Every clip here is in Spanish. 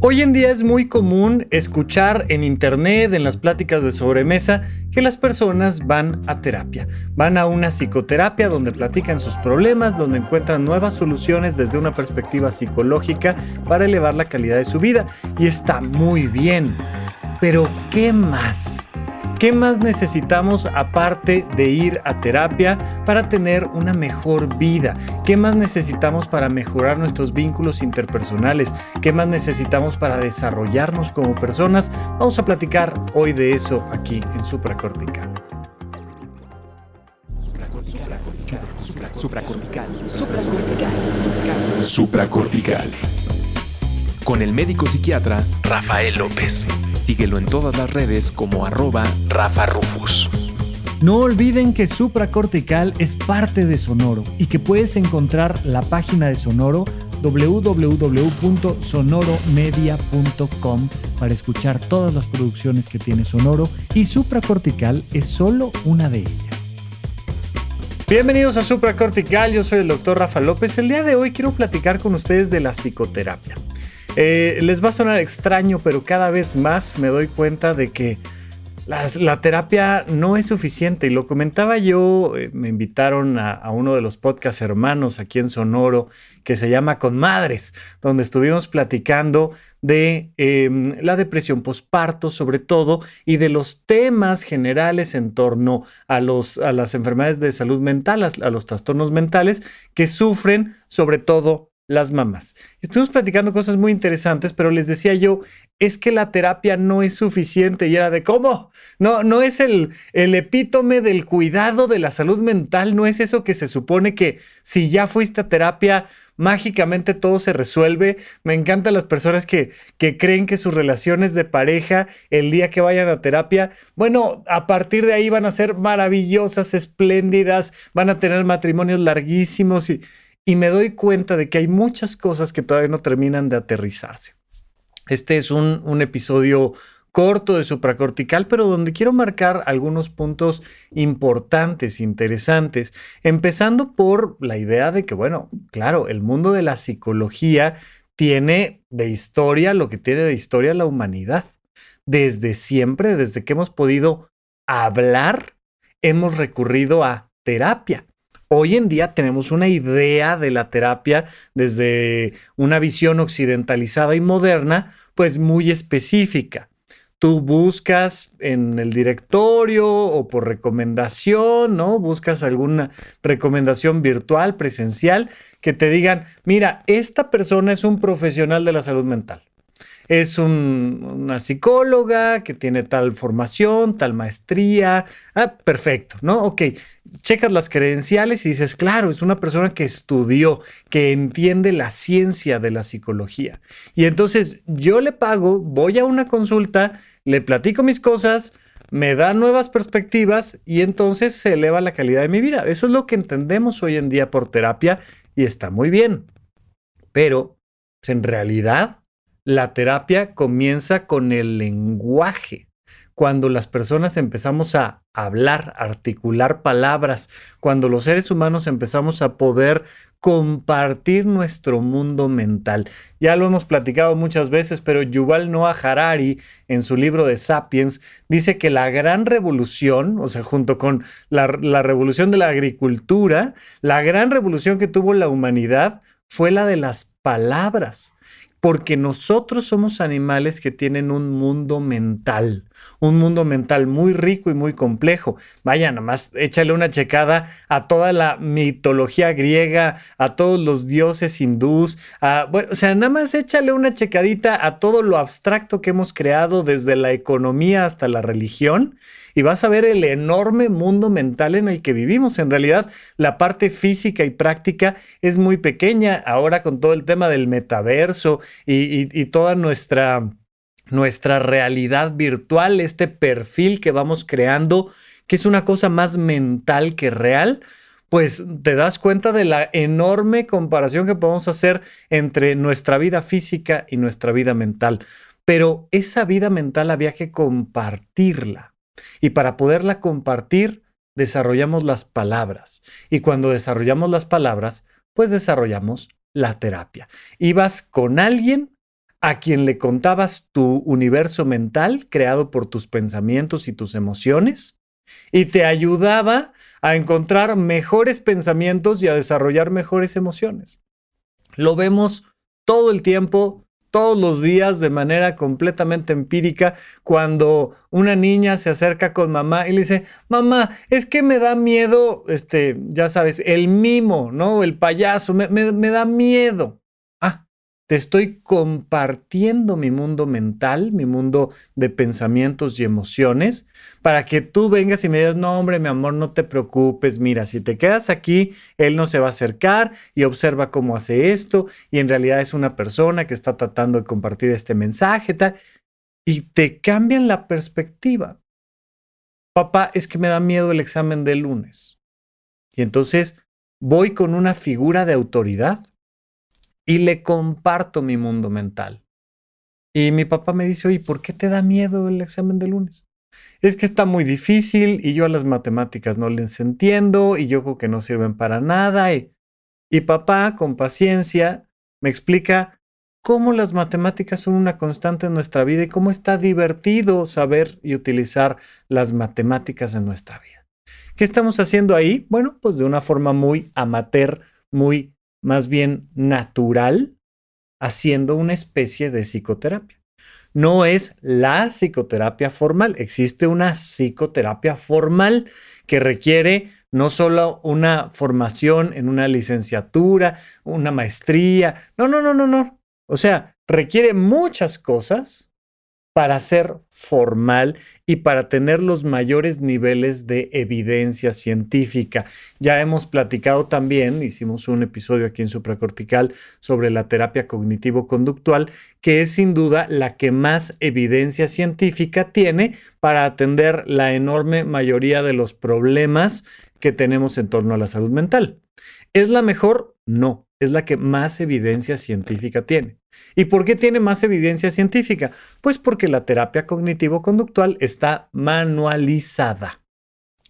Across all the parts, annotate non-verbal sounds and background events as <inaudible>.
Hoy en día es muy común escuchar en internet, en las pláticas de sobremesa, que las personas van a terapia. Van a una psicoterapia donde platican sus problemas, donde encuentran nuevas soluciones desde una perspectiva psicológica para elevar la calidad de su vida. Y está muy bien. Pero, ¿qué más? ¿Qué más necesitamos aparte de ir a terapia para tener una mejor vida? ¿Qué más necesitamos para mejorar nuestros vínculos interpersonales? ¿Qué más necesitamos para desarrollarnos como personas? Vamos a platicar hoy de eso aquí en Supracortical. Supracortical. Supracortical. Supracortical. Con el médico psiquiatra Rafael López. Síguelo en todas las redes como arroba Rafa Rufus. No olviden que Supracortical es parte de Sonoro y que puedes encontrar la página de Sonoro www.sonoromedia.com para escuchar todas las producciones que tiene Sonoro y Supracortical es solo una de ellas. Bienvenidos a Supracortical, yo soy el doctor Rafa López. El día de hoy quiero platicar con ustedes de la psicoterapia. Eh, les va a sonar extraño, pero cada vez más me doy cuenta de que la, terapia no es suficiente. Y lo comentaba yo, eh, me invitaron a, uno de los podcast hermanos aquí en Sonoro, que se llama Con Madres, donde estuvimos platicando de em, la depresión posparto, sobre todo, y de los temas generales en torno a, los, a las enfermedades de salud mental, a los trastornos mentales que sufren sobre todo las mamás. Estuvimos platicando cosas muy interesantes, pero les decía yo, es que la terapia no es suficiente y era de cómo, no, no es el, el epítome del cuidado de la salud mental, no es eso que se supone que si ya fuiste a terapia, mágicamente todo se resuelve. Me encantan las personas que, que creen que sus relaciones de pareja, el día que vayan a terapia, bueno, a partir de ahí van a ser maravillosas, espléndidas, van a tener matrimonios larguísimos y y me doy cuenta de que hay muchas cosas que todavía no terminan de aterrizarse. Este es un, episodio corto de supracortical, pero donde quiero marcar algunos puntos importantes, interesantes, empezando por la idea de que, bueno, claro, el mundo de la psicología tiene de historia lo que tiene de historia la humanidad. Desde siempre, desde que hemos podido hablar, hemos recurrido a terapia. Hoy en día tenemos una idea de la terapia desde una visión occidentalizada y moderna, pues muy específica. Tú buscas en el directorio o por recomendación, ¿no? Buscas alguna recomendación virtual, presencial, que te digan, mira, esta persona es un profesional de la salud mental es una psicóloga que tiene tal formación, tal maestría. Ah, perfecto, ¿no? Ok, checas las credenciales y dices, claro, es una persona que estudió, que entiende la ciencia de la psicología. Y entonces yo le pago, voy a una consulta, le platico mis cosas, me da nuevas perspectivas y entonces se eleva la calidad de mi vida. Eso es lo que entendemos hoy en día por terapia y está muy bien. Pero en realidad la terapia comienza con el lenguaje. Cuando las personas empezamos a hablar, articular palabras, cuando los seres humanos empezamos a poder compartir nuestro mundo mental. Ya lo hemos platicado muchas veces, pero Yuval Noah Harari en su libro de Sapiens dice que la gran revolución, o sea, junto con la, la revolución de la agricultura, la gran revolución que tuvo la humanidad fue la de las palabras porque nosotros somos animales que tienen un mundo mental, un mundo mental muy rico y muy complejo. Vaya, nomás échale una checada a toda la mitología griega, a todos los dioses hindús, bueno, o sea, nada más échale una checadita a todo lo abstracto que hemos creado desde la economía hasta la religión y vas a ver el enorme mundo mental en el que vivimos. En realidad, la parte física y práctica es muy pequeña ahora con todo el tema del metaverso y, toda nuestra, nuestra realidad virtual, este perfil que vamos creando, que es una cosa más mental que real pues te das cuenta de la enorme comparación que podemos hacer entre nuestra vida física y nuestra vida mental. Pero esa vida mental había que compartirla. Y para poderla compartir, desarrollamos las palabras. Y cuando desarrollamos las palabras, pues desarrollamos la terapia. Ibas con alguien a quien le contabas tu universo mental creado por tus pensamientos y tus emociones y te ayudaba a encontrar mejores pensamientos y a desarrollar mejores emociones. Lo vemos todo el tiempo todos los días de manera completamente empírica cuando una niña se acerca con mamá y le dice, mamá, es que me da miedo, este, ya sabes, el mimo, ¿no? El payaso, me, me da miedo. Te estoy compartiendo mi mundo mental, mi mundo de pensamientos y emociones, para que tú vengas y me digas, no, hombre, mi amor, no te preocupes, mira, si te quedas aquí, él no se va a acercar y observa cómo hace esto, y en realidad es una persona que está tratando de compartir este mensaje, tal, y te cambian la perspectiva. Papá, es que me da miedo el examen del lunes. Y entonces voy con una figura de autoridad y le comparto mi mundo mental. Y mi papá me dice, oye, ¿por qué te da miedo el examen de lunes? Es que está muy difícil y yo a las matemáticas no les entiendo y yo creo que no sirven para nada. Y, y papá, con paciencia, me explica cómo las matemáticas son una constante en nuestra vida y cómo está divertido saber y utilizar las matemáticas en nuestra vida. ¿Qué estamos haciendo ahí? Bueno, pues de una forma muy amateur, muy más bien natural, haciendo una especie de psicoterapia. No es la psicoterapia formal, existe una psicoterapia formal que requiere no solo una formación en una licenciatura, una maestría, no, no, no, no, no. O sea, requiere muchas cosas para ser formal y para tener los mayores niveles de evidencia científica. Ya hemos platicado también, hicimos un episodio aquí en Supracortical sobre la terapia cognitivo-conductual, que es sin duda la que más evidencia científica tiene para atender la enorme mayoría de los problemas que tenemos en torno a la salud mental. ¿Es la mejor? No es la que más evidencia científica tiene. ¿Y por qué tiene más evidencia científica? Pues porque la terapia cognitivo-conductual está manualizada.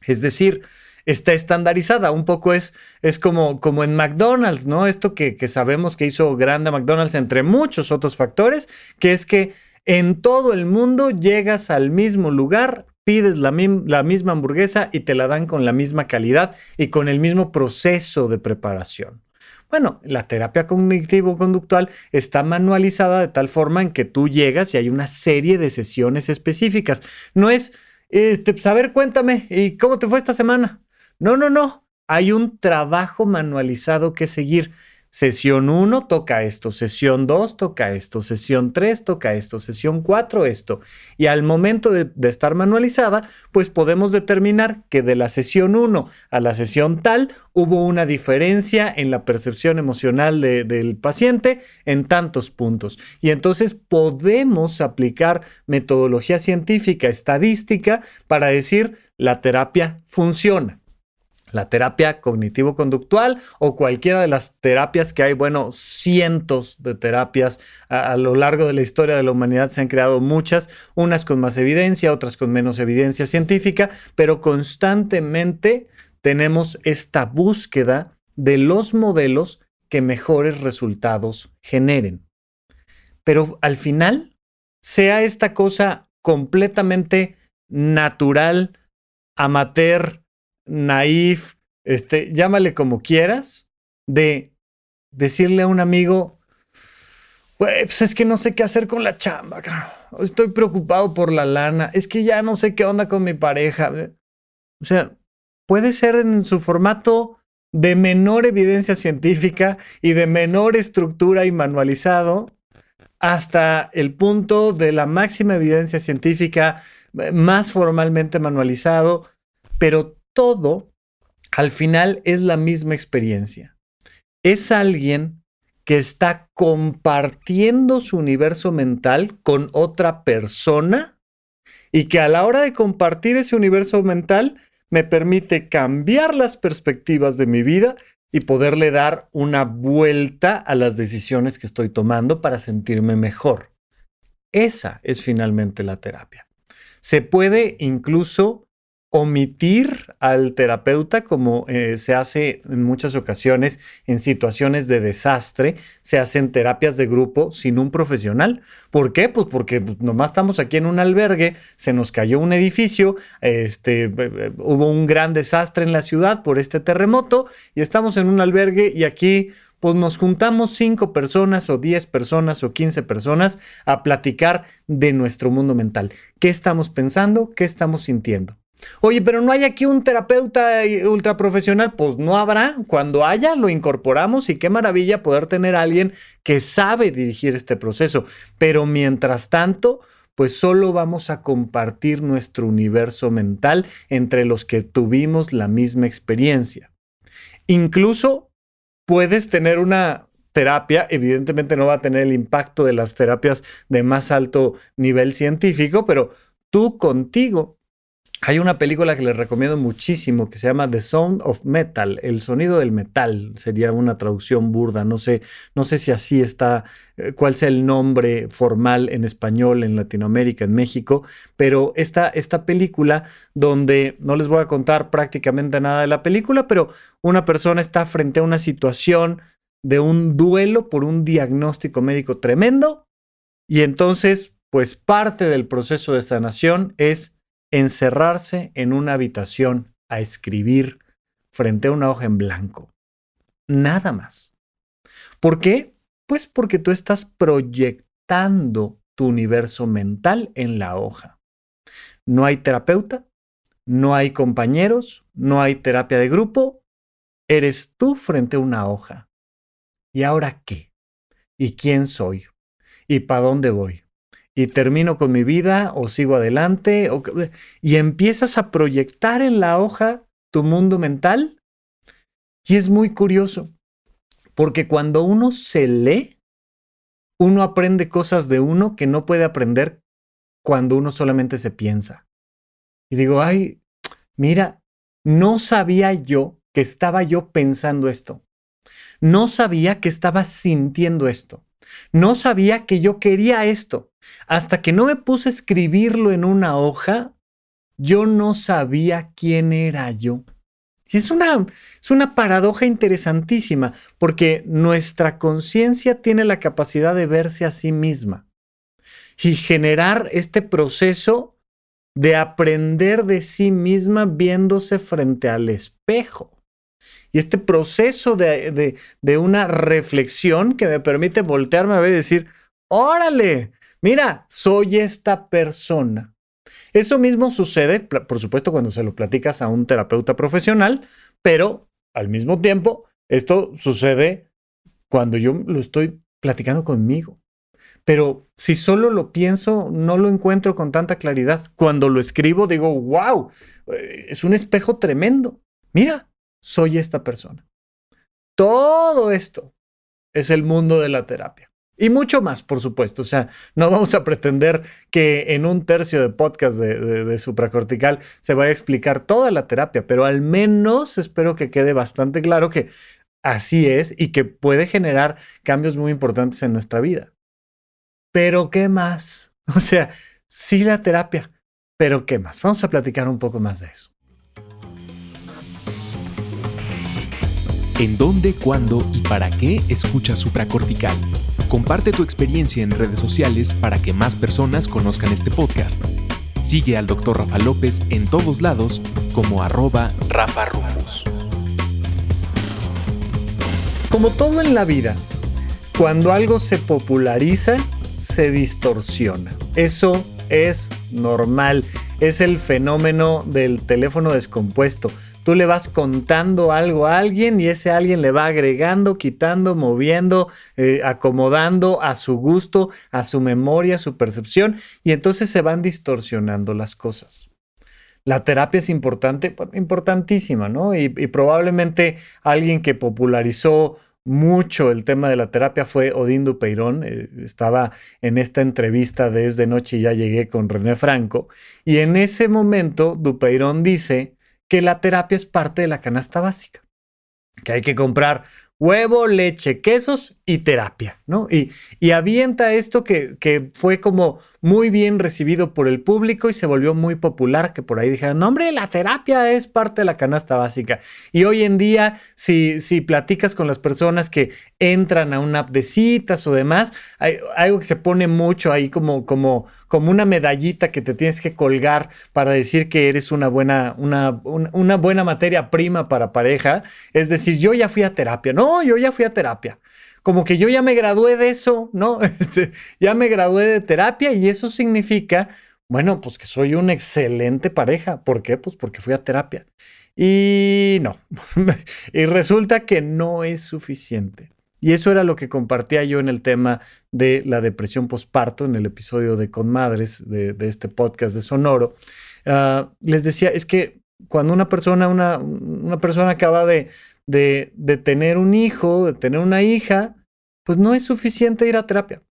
Es decir, está estandarizada. Un poco es, es como, como en McDonald's, ¿no? Esto que, sabemos que hizo grande McDonald's entre muchos otros factores, que es que en todo el mundo llegas al mismo lugar, pides la, la misma hamburguesa y te la dan con la misma calidad y con el mismo proceso de preparación. Bueno, la terapia cognitivo-conductual está manualizada de tal forma en que tú llegas y hay una serie de sesiones específicas. No es, este, a ver, cuéntame, ¿y cómo te fue esta semana? No, no, no. Hay un trabajo manualizado que seguir. Sesión 1 toca esto, sesión 2 toca esto, sesión 3 toca esto, sesión 4 esto. Y al momento de, estar manualizada, pues podemos determinar que de la sesión 1 a la sesión tal hubo una diferencia en la percepción emocional del paciente en tantos puntos. Y entonces podemos aplicar metodología científica, estadística, para decir la terapia funciona la terapia cognitivo-conductual o cualquiera de las terapias que hay, bueno, cientos de terapias a, lo largo de la historia de la humanidad se han creado muchas, unas con más evidencia, otras con menos evidencia científica, pero constantemente tenemos esta búsqueda de los modelos que mejores resultados generen. Pero al final, sea esta cosa completamente natural, amateur, naif, este, llámale como quieras, de decirle a un amigo, Pues es que no sé qué hacer con la chamba. Estoy preocupado por la lana. Es que ya no sé qué onda con mi pareja. O sea, puede ser en su formato de menor evidencia científica y de menor estructura y manualizado hasta el punto de la máxima evidencia científica más formalmente manualizado, pero todo al final es la misma experiencia. Es alguien que está compartiendo su universo mental con otra persona y que a la hora de compartir ese universo mental me permite cambiar las perspectivas de mi vida y poderle dar una vuelta a las decisiones que estoy tomando para sentirme mejor. Esa es finalmente la terapia. Se puede incluso omitir al terapeuta como eh, se hace en muchas ocasiones en situaciones de desastre, se hacen terapias de grupo sin un profesional. ¿Por qué? Pues porque pues, nomás estamos aquí en un albergue, se nos cayó un edificio, este, eh, eh, hubo un gran desastre en la ciudad por este terremoto y estamos en un albergue y aquí pues nos juntamos cinco personas o diez personas o quince personas a platicar de nuestro mundo mental. ¿Qué estamos pensando? ¿Qué estamos sintiendo? Oye, pero no hay aquí un terapeuta ultra profesional. Pues no habrá. Cuando haya, lo incorporamos y qué maravilla poder tener a alguien que sabe dirigir este proceso. Pero mientras tanto, pues solo vamos a compartir nuestro universo mental entre los que tuvimos la misma experiencia. Incluso puedes tener una terapia, evidentemente no va a tener el impacto de las terapias de más alto nivel científico, pero tú contigo hay una película que les recomiendo muchísimo que se llama The Sound of Metal, el sonido del metal, sería una traducción burda, no sé, no sé si así está, eh, cuál sea el nombre formal en español en Latinoamérica, en México, pero esta, esta película donde no les voy a contar prácticamente nada de la película, pero una persona está frente a una situación de un duelo por un diagnóstico médico tremendo y entonces, pues parte del proceso de sanación es encerrarse en una habitación a escribir frente a una hoja en blanco. Nada más. ¿Por qué? Pues porque tú estás proyectando tu universo mental en la hoja. No hay terapeuta, no hay compañeros, no hay terapia de grupo, eres tú frente a una hoja. ¿Y ahora qué? ¿Y quién soy? ¿Y para dónde voy? Y termino con mi vida o sigo adelante y empiezas a proyectar en la hoja tu mundo mental. Y es muy curioso, porque cuando uno se lee, uno aprende cosas de uno que no puede aprender cuando uno solamente se piensa. Y digo, ay, mira, no sabía yo que estaba yo pensando esto. No sabía que estaba sintiendo esto. No sabía que yo quería esto. Hasta que no me puse a escribirlo en una hoja, yo no sabía quién era yo. Y es una, es una paradoja interesantísima, porque nuestra conciencia tiene la capacidad de verse a sí misma y generar este proceso de aprender de sí misma viéndose frente al espejo. Y este proceso de, de, una reflexión que me permite voltearme a ver y decir, órale, mira, soy esta persona. Eso mismo sucede, por supuesto, cuando se lo platicas a un terapeuta profesional, pero al mismo tiempo, esto sucede cuando yo lo estoy platicando conmigo. Pero si solo lo pienso, no lo encuentro con tanta claridad. Cuando lo escribo, digo, wow, eh, es un espejo tremendo. Mira, soy esta persona. Todo esto es el mundo de la terapia. Y mucho más, por supuesto. O sea, no vamos a pretender que en un tercio de podcast de, supracortical se vaya a explicar toda la terapia, pero al menos espero que quede bastante claro que así es y que puede generar cambios muy importantes en nuestra vida. Pero ¿qué más? <laughs> O sea, sí la terapia, pero ¿qué más? Vamos a platicar un poco más de eso. ¿En dónde, cuándo y para qué escuchas supracortical? Comparte tu experiencia en redes sociales para que más personas conozcan este podcast. Sigue al Dr. Rafa López en todos lados como arroba Rafa Rufus. Como todo en la vida, cuando algo se populariza, se distorsiona. Eso es normal. Es el fenómeno del teléfono descompuesto. Tú le vas contando algo a alguien y ese alguien le va agregando, quitando, moviendo, eh, acomodando a su gusto, a su memoria, a su percepción y entonces se van distorsionando las cosas. La terapia es importante, importantísima, ¿no? y probablemente alguien que popularizó mucho el tema de la terapia fue Odín Dupeirón. Eh, estaba en esta entrevista desde noche y ya llegué con René Franco. Y en ese momento Dupeirón dice que la terapia es parte de la canasta básica. Que hay que comprar huevo, leche, quesos y terapia, ¿no? Y, y avienta esto que, que, fue como muy bien recibido por el público y se volvió muy popular, que por ahí dijeron, no, hombre, la terapia es parte de la canasta básica. Y hoy en día, si, si platicas con las personas que entran a una app de citas o demás, hay algo que se pone mucho ahí como, como, como una medallita que te tienes que colgar para decir que eres una buena, una, una buena materia prima para pareja. Es decir, yo ya fui a terapia, no, yo ya fui a terapia como que yo ya me gradué de eso, ¿no? <laughs> Este, ya me gradué de terapia y eso significa, bueno, pues que soy una excelente pareja. ¿Por qué? Pues porque fui a terapia. Y no, <laughs> y resulta que no es suficiente. Y eso era lo que compartía yo en el tema de la depresión postparto, en el episodio de Con Madres, de, este podcast de Sonoro. Ah, les decía, es que cuando una persona, una, una persona acaba de, de, de, tener un hijo, de tener una hija, pues no es suficiente ir a terapia.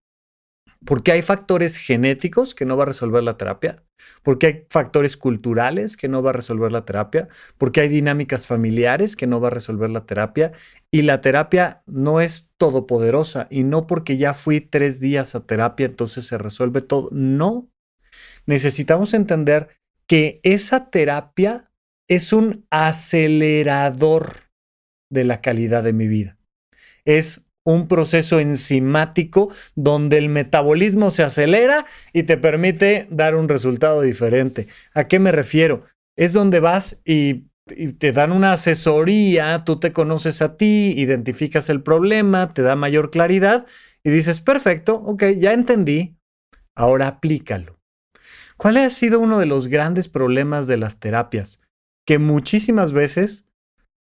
Porque hay factores genéticos que no va a resolver la terapia, porque hay factores culturales que no va a resolver la terapia, porque hay dinámicas familiares que no va a resolver la terapia, y la terapia no es todopoderosa, y no porque ya fui tres días a terapia, entonces se resuelve todo. No. Necesitamos entender que esa terapia es un acelerador de la calidad de mi vida. Es un proceso enzimático donde el metabolismo se acelera y te permite dar un resultado diferente. ¿A qué me refiero? Es donde vas y, te dan una asesoría, tú te conoces a ti, identificas el problema, te da mayor claridad y dices, perfecto, ok, ya entendí, ahora aplícalo. ¿Cuál ha sido uno de los grandes problemas de las terapias? Que muchísimas veces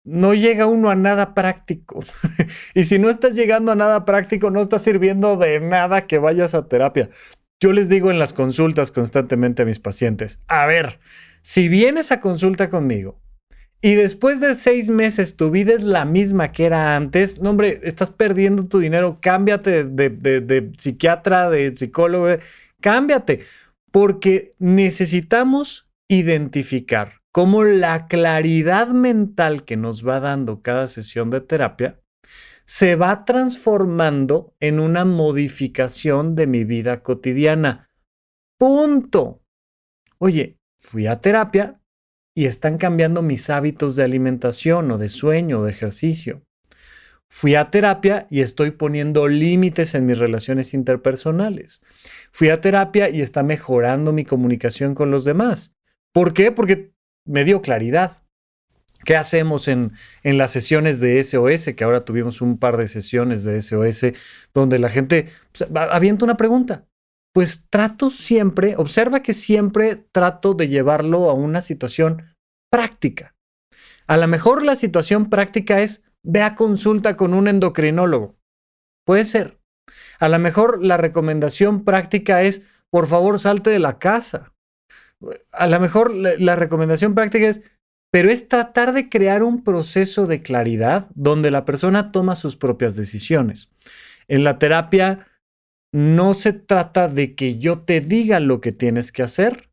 no llega uno a nada práctico. <laughs> y si no estás llegando a nada práctico, no está sirviendo de nada que vayas a terapia. Yo les digo en las consultas constantemente a mis pacientes, a ver, si vienes a consulta conmigo y después de seis meses tu vida es la misma que era antes, no hombre, estás perdiendo tu dinero, cámbiate de, de psiquiatra, de psicólogo, cámbiate, porque necesitamos identificar cómo la claridad mental que nos va dando cada sesión de terapia se va transformando en una modificación de mi vida cotidiana. Punto. Oye, fui a terapia y están cambiando mis hábitos de alimentación o de sueño o de ejercicio. Fui a terapia y estoy poniendo límites en mis relaciones interpersonales. Fui a terapia y está mejorando mi comunicación con los demás. ¿Por qué? Porque me dio claridad. ¿Qué hacemos en, en, las sesiones de SOS? Que ahora tuvimos un par de sesiones de SOS donde la gente pues, avienta una pregunta. Pues trato siempre, observa que siempre trato de llevarlo a una situación práctica. A lo mejor la situación práctica es ve a consulta con un endocrinólogo. Puede ser. A lo mejor la recomendación práctica es por favor salte de la casa a lo mejor la, recomendación práctica es, pero es tratar de crear un proceso de claridad donde la persona toma sus propias decisiones. En la terapia no se trata de que yo te diga lo que tienes que hacer,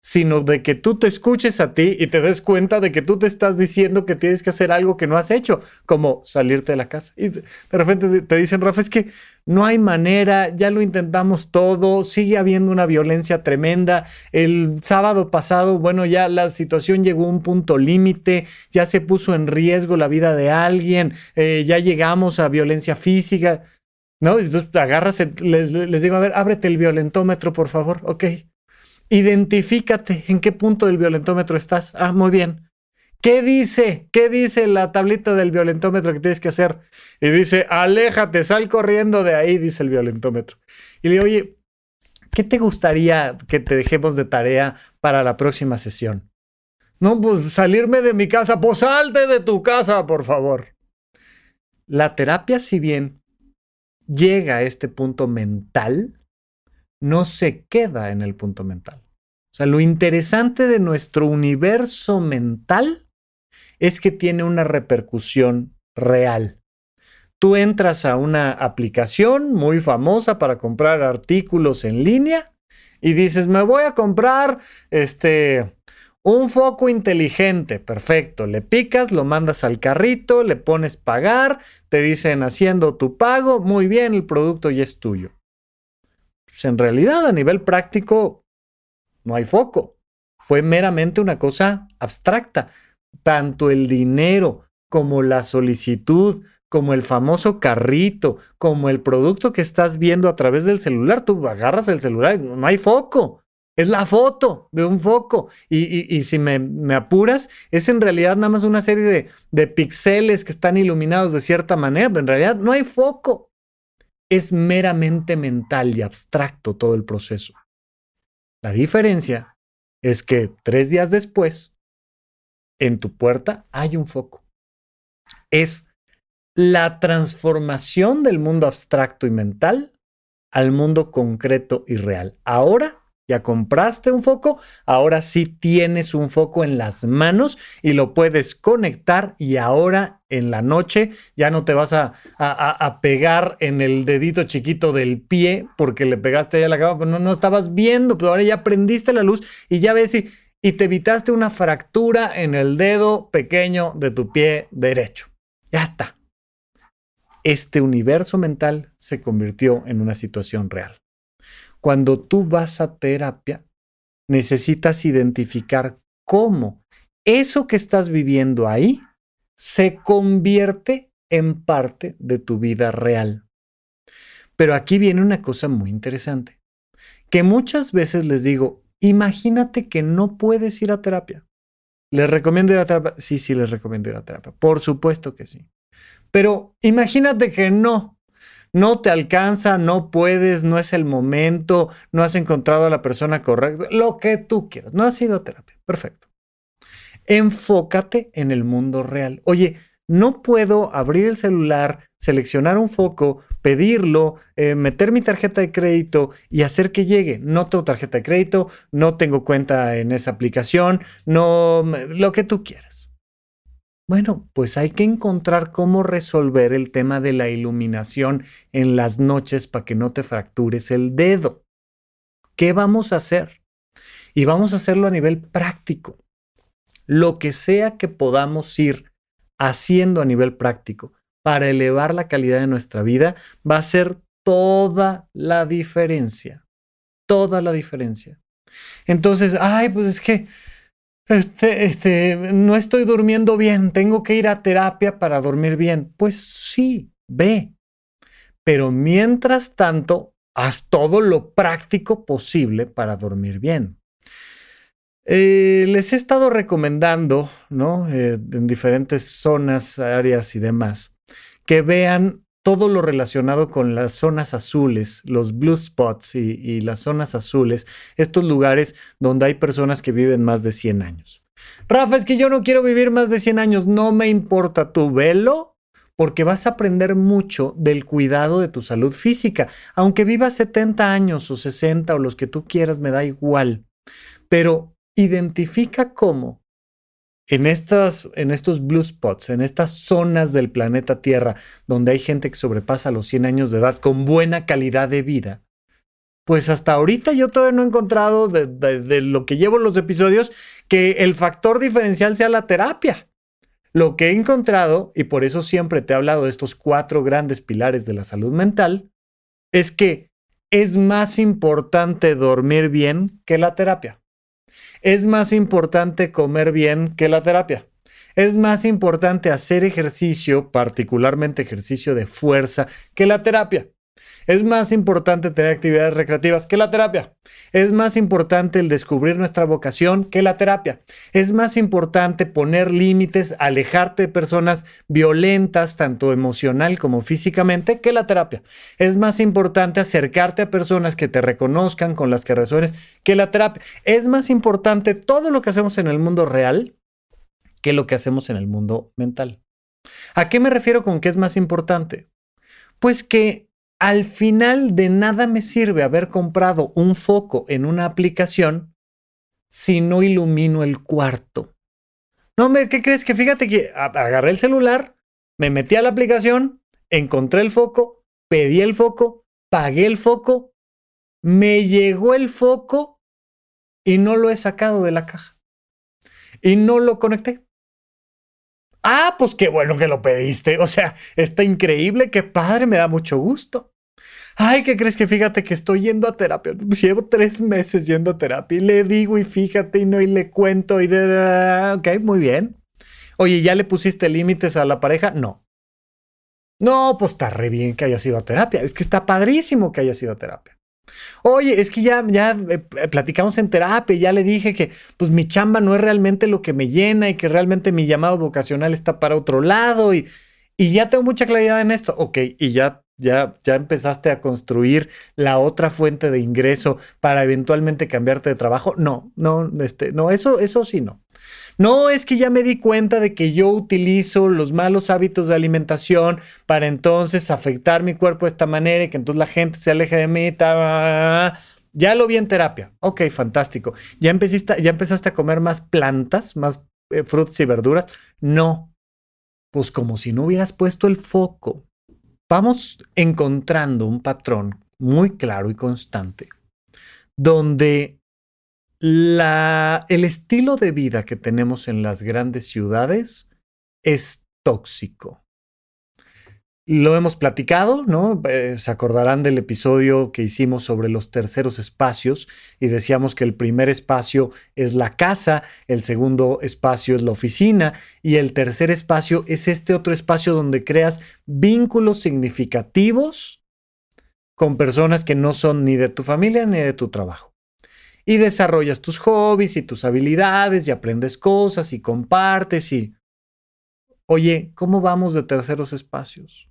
sino de que tú te escuches a ti y te des cuenta de que tú te estás diciendo que tienes que hacer algo que no has hecho, como salirte de la casa. Y de repente te dicen, Rafa, es que no hay manera, ya lo intentamos todo, sigue habiendo una violencia tremenda. El sábado pasado, bueno, ya la situación llegó a un punto límite, ya se puso en riesgo la vida de alguien, eh, ya llegamos a violencia física. ¿No? Entonces agarras, les, les digo, a ver, ábrete el violentómetro, por favor. Ok, Identifícate en qué punto del violentómetro estás. Ah, muy bien. ¿Qué dice? ¿Qué dice la tablita del violentómetro que tienes que hacer? Y dice, aléjate, sal corriendo de ahí, dice el violentómetro. Y le digo, oye, ¿qué te gustaría que te dejemos de tarea para la próxima sesión? No, pues salirme de mi casa, pues salte de tu casa, por favor. La terapia, si bien llega a este punto mental, no se queda en el punto mental. O sea, lo interesante de nuestro universo mental es que tiene una repercusión real. Tú entras a una aplicación muy famosa para comprar artículos en línea y dices, me voy a comprar este un foco inteligente, perfecto. Le picas, lo mandas al carrito, le pones pagar, te dicen haciendo tu pago, muy bien, el producto ya es tuyo. Pues en realidad, a nivel práctico, no hay foco. Fue meramente una cosa abstracta tanto el dinero como la solicitud, como el famoso carrito, como el producto que estás viendo a través del celular. Tú agarras el celular, no hay foco. Es la foto de un foco. Y, si me, apuras, es en realidad nada más una serie de, de píxeles que están iluminados de cierta manera, pero en realidad no hay foco. Es meramente mental y abstracto todo el proceso. La diferencia es que tres días después en tu puerta hay un foco. Es la transformación del mundo abstracto y mental al mundo concreto y real. Ahora ya compraste un foco, ahora sí tienes un foco en las manos y lo puedes conectar y ahora en la noche ya no te vas a, a, pegar en el dedito chiquito del pie porque le pegaste ahí a la cama, pero no, no estabas viendo, pero ahora ya prendiste la luz y ya ves si y te evitaste una fractura en el dedo pequeño de tu pie derecho. Ya está. Este universo mental se convirtió en una situación real. Cuando tú vas a terapia, necesitas identificar cómo eso que estás viviendo ahí se convierte en parte de tu vida real. Pero aquí viene una cosa muy interesante, que muchas veces les digo, Imagínate que no puedes ir a terapia. ¿Les recomiendo ir a terapia? Sí, sí, les recomiendo ir a terapia. Por supuesto que sí. Pero imagínate que no. No te alcanza, no puedes, no es el momento, no has encontrado a la persona correcta, lo que tú quieras. No has ido a terapia. Perfecto. Enfócate en el mundo real. Oye, no puedo abrir el celular, seleccionar un foco, pedirlo, eh, meter mi tarjeta de crédito y hacer que llegue. No tengo tarjeta de crédito, no tengo cuenta en esa aplicación, no lo que tú quieras. Bueno, pues hay que encontrar cómo resolver el tema de la iluminación en las noches para que no te fractures el dedo. ¿Qué vamos a hacer? Y vamos a hacerlo a nivel práctico. Lo que sea que podamos ir haciendo a nivel práctico para elevar la calidad de nuestra vida va a ser toda la diferencia. Toda la diferencia. Entonces, ay, pues es que este, este, no estoy durmiendo bien, tengo que ir a terapia para dormir bien. Pues sí, ve. Pero mientras tanto, haz todo lo práctico posible para dormir bien. Eh, les he estado recomendando, ¿no? Eh, en diferentes zonas, áreas y demás, que vean todo lo relacionado con las zonas azules, los blue spots y, las zonas azules, estos lugares donde hay personas que viven más de 100 años. Rafa, es que yo no quiero vivir más de 100 años, no me importa tu velo, porque vas a aprender mucho del cuidado de tu salud física, aunque vivas 70 años o 60 o los que tú quieras, me da igual. Pero identifica cómo en, estas, en estos blue spots, en estas zonas del planeta Tierra, donde hay gente que sobrepasa los 100 años de edad con buena calidad de vida, pues hasta ahorita yo todavía no he encontrado de, de, lo que llevo los episodios que el factor diferencial sea la terapia. Lo que he encontrado, y por eso siempre te he hablado de estos cuatro grandes pilares de la salud mental, es que es más importante dormir bien que la terapia. Es más importante comer bien que la terapia. Es más importante hacer ejercicio, particularmente ejercicio de fuerza, que la terapia. Es más importante tener actividades recreativas que la terapia. Es más importante el descubrir nuestra vocación que la terapia. Es más importante poner límites, alejarte de personas violentas, tanto emocional como físicamente, que la terapia. Es más importante acercarte a personas que te reconozcan, con las que resuenes, que la terapia. Es más importante todo lo que hacemos en el mundo real que lo que hacemos en el mundo mental. ¿A qué me refiero con que es más importante? Pues que al final de nada me sirve haber comprado un foco en una aplicación si no ilumino el cuarto. No, hombre, ¿qué crees? Que fíjate que agarré el celular, me metí a la aplicación, encontré el foco, pedí el foco, pagué el foco, me llegó el foco y no lo he sacado de la caja. Y no lo conecté. Ah, pues qué bueno que lo pediste. O sea, está increíble, qué padre, me da mucho gusto. Ay, ¿qué crees que fíjate que estoy yendo a terapia? Llevo tres meses yendo a terapia y le digo y fíjate y no y le cuento y de... Ok, muy bien. Oye, ¿ya le pusiste límites a la pareja? No. No, pues está re bien que haya sido a terapia. Es que está padrísimo que haya sido a terapia. Oye, es que ya, ya eh, platicamos en terapia, ya le dije que pues mi chamba no es realmente lo que me llena y que realmente mi llamado vocacional está para otro lado y, y ya tengo mucha claridad en esto. Ok, y ya, ya, ya empezaste a construir la otra fuente de ingreso para eventualmente cambiarte de trabajo. No, no, este, no, eso, eso sí no. No, es que ya me di cuenta de que yo utilizo los malos hábitos de alimentación para entonces afectar mi cuerpo de esta manera y que entonces la gente se aleje de mí. ya lo vi en terapia. Ok, fantástico. ¿Ya empezaste, ya empezaste a comer más plantas, más eh, frutas y verduras? No. Pues como si no hubieras puesto el foco. Vamos encontrando un patrón muy claro y constante donde la, el estilo de vida que tenemos en las grandes ciudades es tóxico. Lo hemos platicado, ¿no? Eh, se acordarán del episodio que hicimos sobre los terceros espacios y decíamos que el primer espacio es la casa, el segundo espacio es la oficina y el tercer espacio es este otro espacio donde creas vínculos significativos con personas que no son ni de tu familia ni de tu trabajo y desarrollas tus hobbies y tus habilidades y aprendes cosas y compartes y... Oye, ¿cómo vamos de terceros espacios?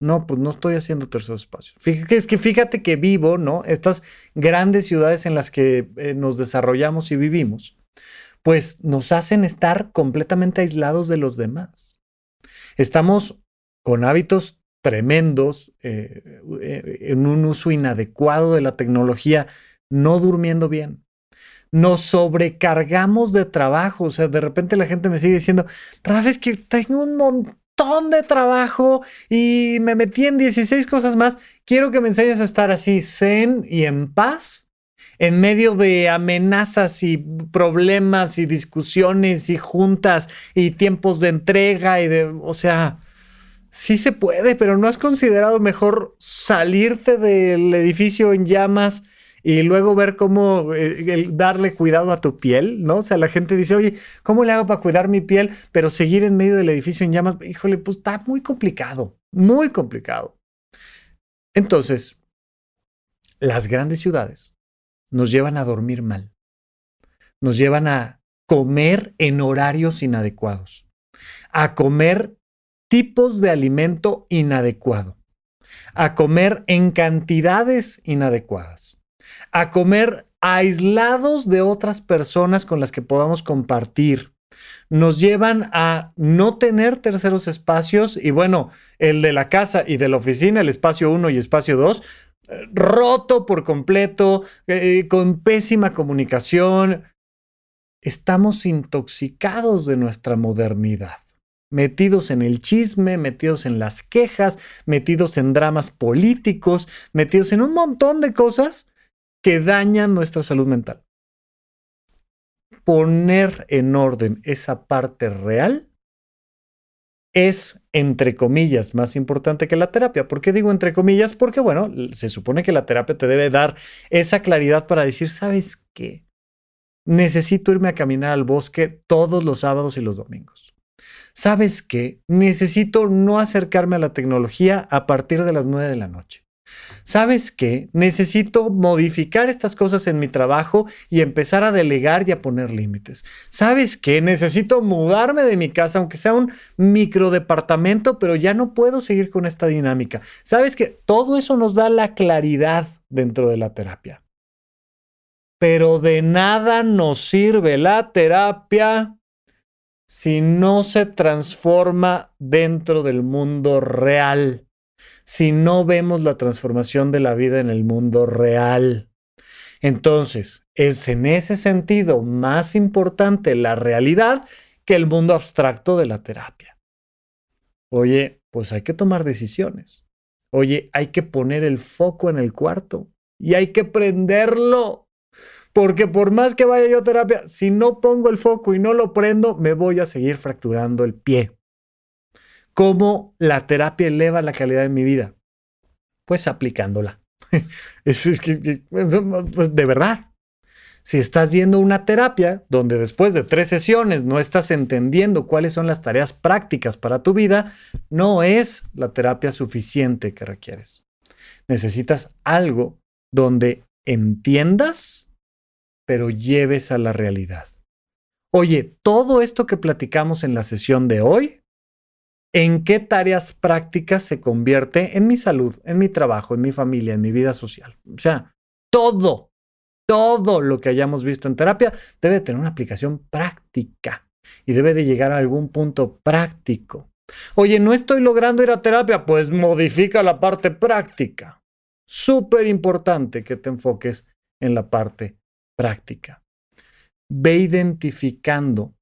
No, pues no estoy haciendo terceros espacios. Fíjate, es que fíjate que vivo, ¿no? Estas grandes ciudades en las que eh, nos desarrollamos y vivimos, pues nos hacen estar completamente aislados de los demás. Estamos con hábitos tremendos, eh, eh, en un uso inadecuado de la tecnología, no durmiendo bien. Nos sobrecargamos de trabajo. O sea, de repente la gente me sigue diciendo, Rafa, es que tengo un montón de trabajo y me metí en 16 cosas más. Quiero que me enseñes a estar así, zen y en paz, en medio de amenazas y problemas y discusiones y juntas y tiempos de entrega y de, o sea, sí se puede, pero ¿no has considerado mejor salirte del edificio en llamas? Y luego ver cómo eh, darle cuidado a tu piel, ¿no? O sea, la gente dice, oye, ¿cómo le hago para cuidar mi piel, pero seguir en medio del edificio en llamas? Híjole, pues está muy complicado, muy complicado. Entonces, las grandes ciudades nos llevan a dormir mal, nos llevan a comer en horarios inadecuados, a comer tipos de alimento inadecuado, a comer en cantidades inadecuadas a comer aislados de otras personas con las que podamos compartir. Nos llevan a no tener terceros espacios y bueno, el de la casa y de la oficina, el espacio 1 y espacio 2, roto por completo, eh, con pésima comunicación. Estamos intoxicados de nuestra modernidad metidos en el chisme, metidos en las quejas, metidos en dramas políticos, metidos en un montón de cosas que dañan nuestra salud mental. Poner en orden esa parte real es, entre comillas, más importante que la terapia. ¿Por qué digo entre comillas? Porque, bueno, se supone que la terapia te debe dar esa claridad para decir, ¿sabes qué? Necesito irme a caminar al bosque todos los sábados y los domingos. ¿Sabes qué? Necesito no acercarme a la tecnología a partir de las nueve de la noche. ¿Sabes qué? Necesito modificar estas cosas en mi trabajo y empezar a delegar y a poner límites. ¿Sabes qué? Necesito mudarme de mi casa, aunque sea un microdepartamento, pero ya no puedo seguir con esta dinámica. ¿Sabes qué? Todo eso nos da la claridad dentro de la terapia. Pero de nada nos sirve la terapia si no se transforma dentro del mundo real si no vemos la transformación de la vida en el mundo real. Entonces, es en ese sentido más importante la realidad que el mundo abstracto de la terapia. Oye, pues hay que tomar decisiones. Oye, hay que poner el foco en el cuarto y hay que prenderlo. Porque por más que vaya yo a terapia, si no pongo el foco y no lo prendo, me voy a seguir fracturando el pie. ¿Cómo la terapia eleva la calidad de mi vida? Pues aplicándola. <laughs> es, que, pues, de verdad. Si estás yendo a una terapia donde después de tres sesiones no estás entendiendo cuáles son las tareas prácticas para tu vida, no es la terapia suficiente que requieres. Necesitas algo donde entiendas, pero lleves a la realidad. Oye, todo esto que platicamos en la sesión de hoy en qué tareas prácticas se convierte en mi salud, en mi trabajo, en mi familia, en mi vida social. O sea, todo, todo lo que hayamos visto en terapia debe tener una aplicación práctica y debe de llegar a algún punto práctico. Oye, no estoy logrando ir a terapia, pues modifica la parte práctica. Súper importante que te enfoques en la parte práctica. Ve identificando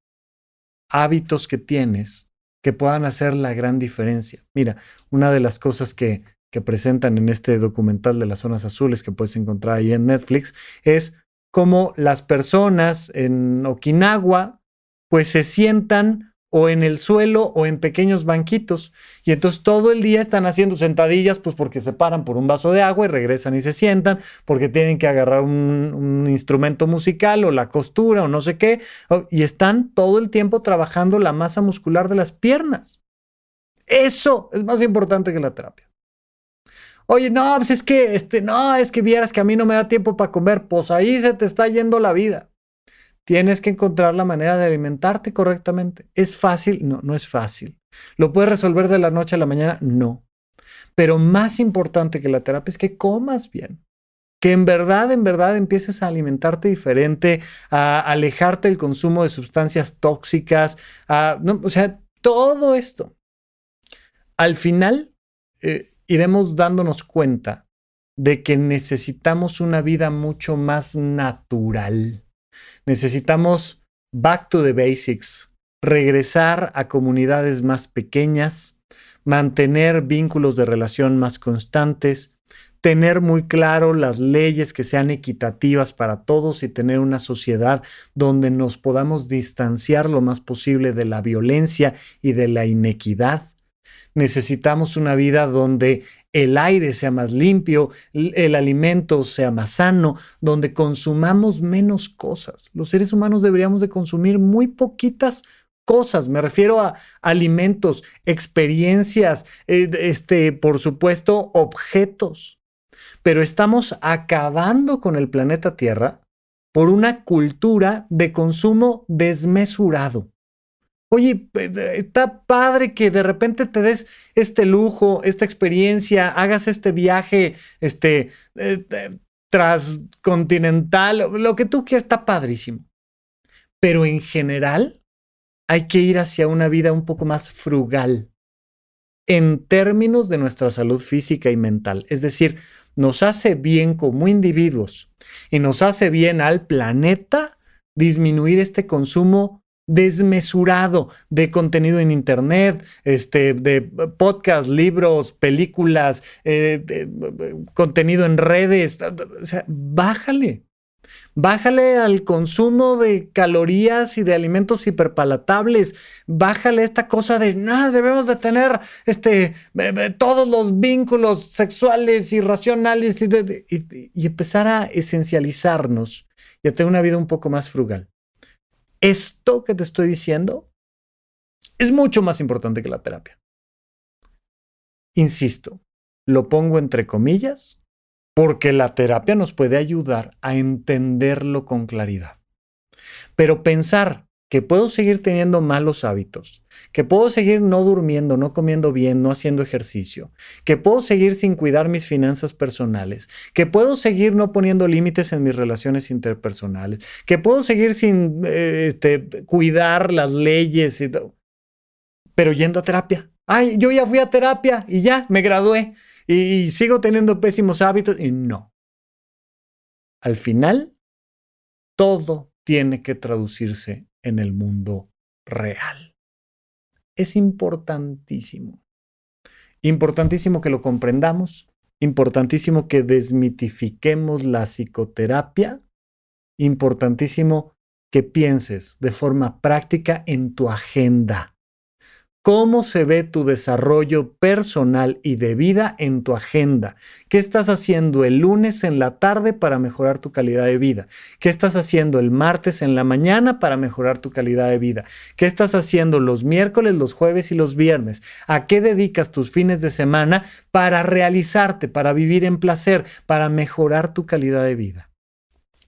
hábitos que tienes que puedan hacer la gran diferencia. Mira, una de las cosas que, que presentan en este documental de las zonas azules que puedes encontrar ahí en Netflix es cómo las personas en Okinawa pues se sientan o en el suelo o en pequeños banquitos. Y entonces todo el día están haciendo sentadillas, pues porque se paran por un vaso de agua y regresan y se sientan, porque tienen que agarrar un, instrumento musical o la costura o no sé qué, y están todo el tiempo trabajando la masa muscular de las piernas. Eso es más importante que la terapia. Oye, no, pues es que, este, no, es que vieras que a mí no me da tiempo para comer, pues ahí se te está yendo la vida. Tienes que encontrar la manera de alimentarte correctamente. ¿Es fácil? No, no es fácil. ¿Lo puedes resolver de la noche a la mañana? No. Pero más importante que la terapia es que comas bien. Que en verdad, en verdad empieces a alimentarte diferente, a alejarte del consumo de sustancias tóxicas, a, o sea, todo esto. Al final, eh, iremos dándonos cuenta de que necesitamos una vida mucho más natural Necesitamos back to the basics, regresar a comunidades más pequeñas, mantener vínculos de relación más constantes, tener muy claro las leyes que sean equitativas para todos y tener una sociedad donde nos podamos distanciar lo más posible de la violencia y de la inequidad. Necesitamos una vida donde el aire sea más limpio, el alimento sea más sano, donde consumamos menos cosas. Los seres humanos deberíamos de consumir muy poquitas cosas, me refiero a alimentos, experiencias, eh, este, por supuesto, objetos. Pero estamos acabando con el planeta Tierra por una cultura de consumo desmesurado. Oye, está padre que de repente te des este lujo, esta experiencia, hagas este viaje, este, eh, transcontinental, lo que tú quieras, está padrísimo. Pero en general, hay que ir hacia una vida un poco más frugal en términos de nuestra salud física y mental. Es decir, nos hace bien como individuos y nos hace bien al planeta disminuir este consumo desmesurado de contenido en internet, este, de podcasts, libros, películas, eh, contenido en redes. O sea, bájale. Bájale al consumo de calorías y de alimentos hiperpalatables. Bájale esta cosa de nada, debemos de tener este, todos los vínculos sexuales y racionales y empezar a esencializarnos y a tener una vida un poco más frugal esto que te estoy diciendo es mucho más importante que la terapia. Insisto, lo pongo entre comillas, porque la terapia nos puede ayudar a entenderlo con claridad. Pero pensar que puedo seguir teniendo malos hábitos, que puedo seguir no durmiendo, no comiendo bien, no haciendo ejercicio, que puedo seguir sin cuidar mis finanzas personales, que puedo seguir no poniendo límites en mis relaciones interpersonales, que puedo seguir sin eh, este, cuidar las leyes, pero yendo a terapia. Ay, yo ya fui a terapia y ya me gradué y sigo teniendo pésimos hábitos y no. Al final, todo tiene que traducirse en el mundo real. Es importantísimo. Importantísimo que lo comprendamos, importantísimo que desmitifiquemos la psicoterapia, importantísimo que pienses de forma práctica en tu agenda ¿Cómo se ve tu desarrollo personal y de vida en tu agenda? ¿Qué estás haciendo el lunes en la tarde para mejorar tu calidad de vida? ¿Qué estás haciendo el martes en la mañana para mejorar tu calidad de vida? ¿Qué estás haciendo los miércoles, los jueves y los viernes? ¿A qué dedicas tus fines de semana para realizarte, para vivir en placer, para mejorar tu calidad de vida?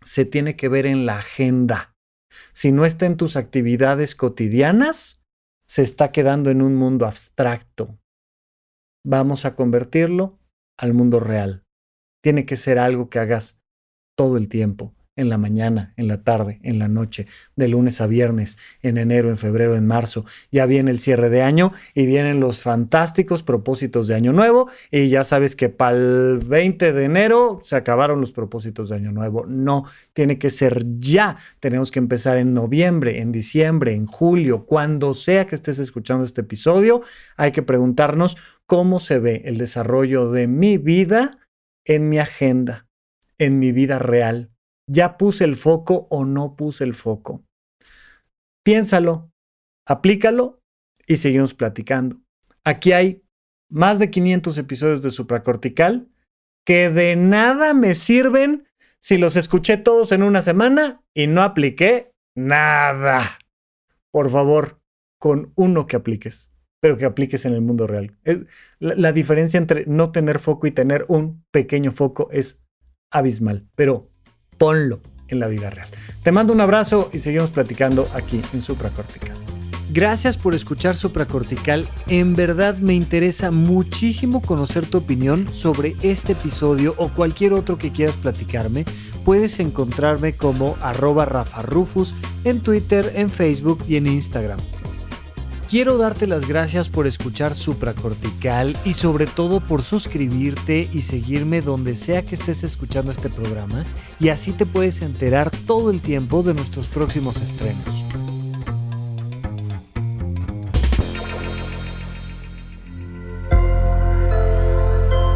Se tiene que ver en la agenda. Si no está en tus actividades cotidianas, se está quedando en un mundo abstracto. Vamos a convertirlo al mundo real. Tiene que ser algo que hagas todo el tiempo en la mañana, en la tarde, en la noche, de lunes a viernes, en enero, en febrero, en marzo. Ya viene el cierre de año y vienen los fantásticos propósitos de año nuevo y ya sabes que para el 20 de enero se acabaron los propósitos de año nuevo. No, tiene que ser ya. Tenemos que empezar en noviembre, en diciembre, en julio, cuando sea que estés escuchando este episodio, hay que preguntarnos cómo se ve el desarrollo de mi vida en mi agenda, en mi vida real ¿Ya puse el foco o no puse el foco? Piénsalo, aplícalo y seguimos platicando. Aquí hay más de 500 episodios de supracortical que de nada me sirven si los escuché todos en una semana y no apliqué nada. Por favor, con uno que apliques, pero que apliques en el mundo real. La, la diferencia entre no tener foco y tener un pequeño foco es abismal, pero ponlo en la vida real. Te mando un abrazo y seguimos platicando aquí en Supracortical. Gracias por escuchar Supracortical. En verdad me interesa muchísimo conocer tu opinión sobre este episodio o cualquier otro que quieras platicarme. Puedes encontrarme como arroba Rafa Rufus en Twitter, en Facebook y en Instagram. Quiero darte las gracias por escuchar Supracortical y sobre todo por suscribirte y seguirme donde sea que estés escuchando este programa y así te puedes enterar todo el tiempo de nuestros próximos estrenos.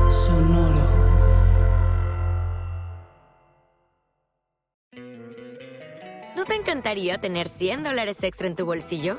Sonoro. ¿No te encantaría tener 100 dólares extra en tu bolsillo?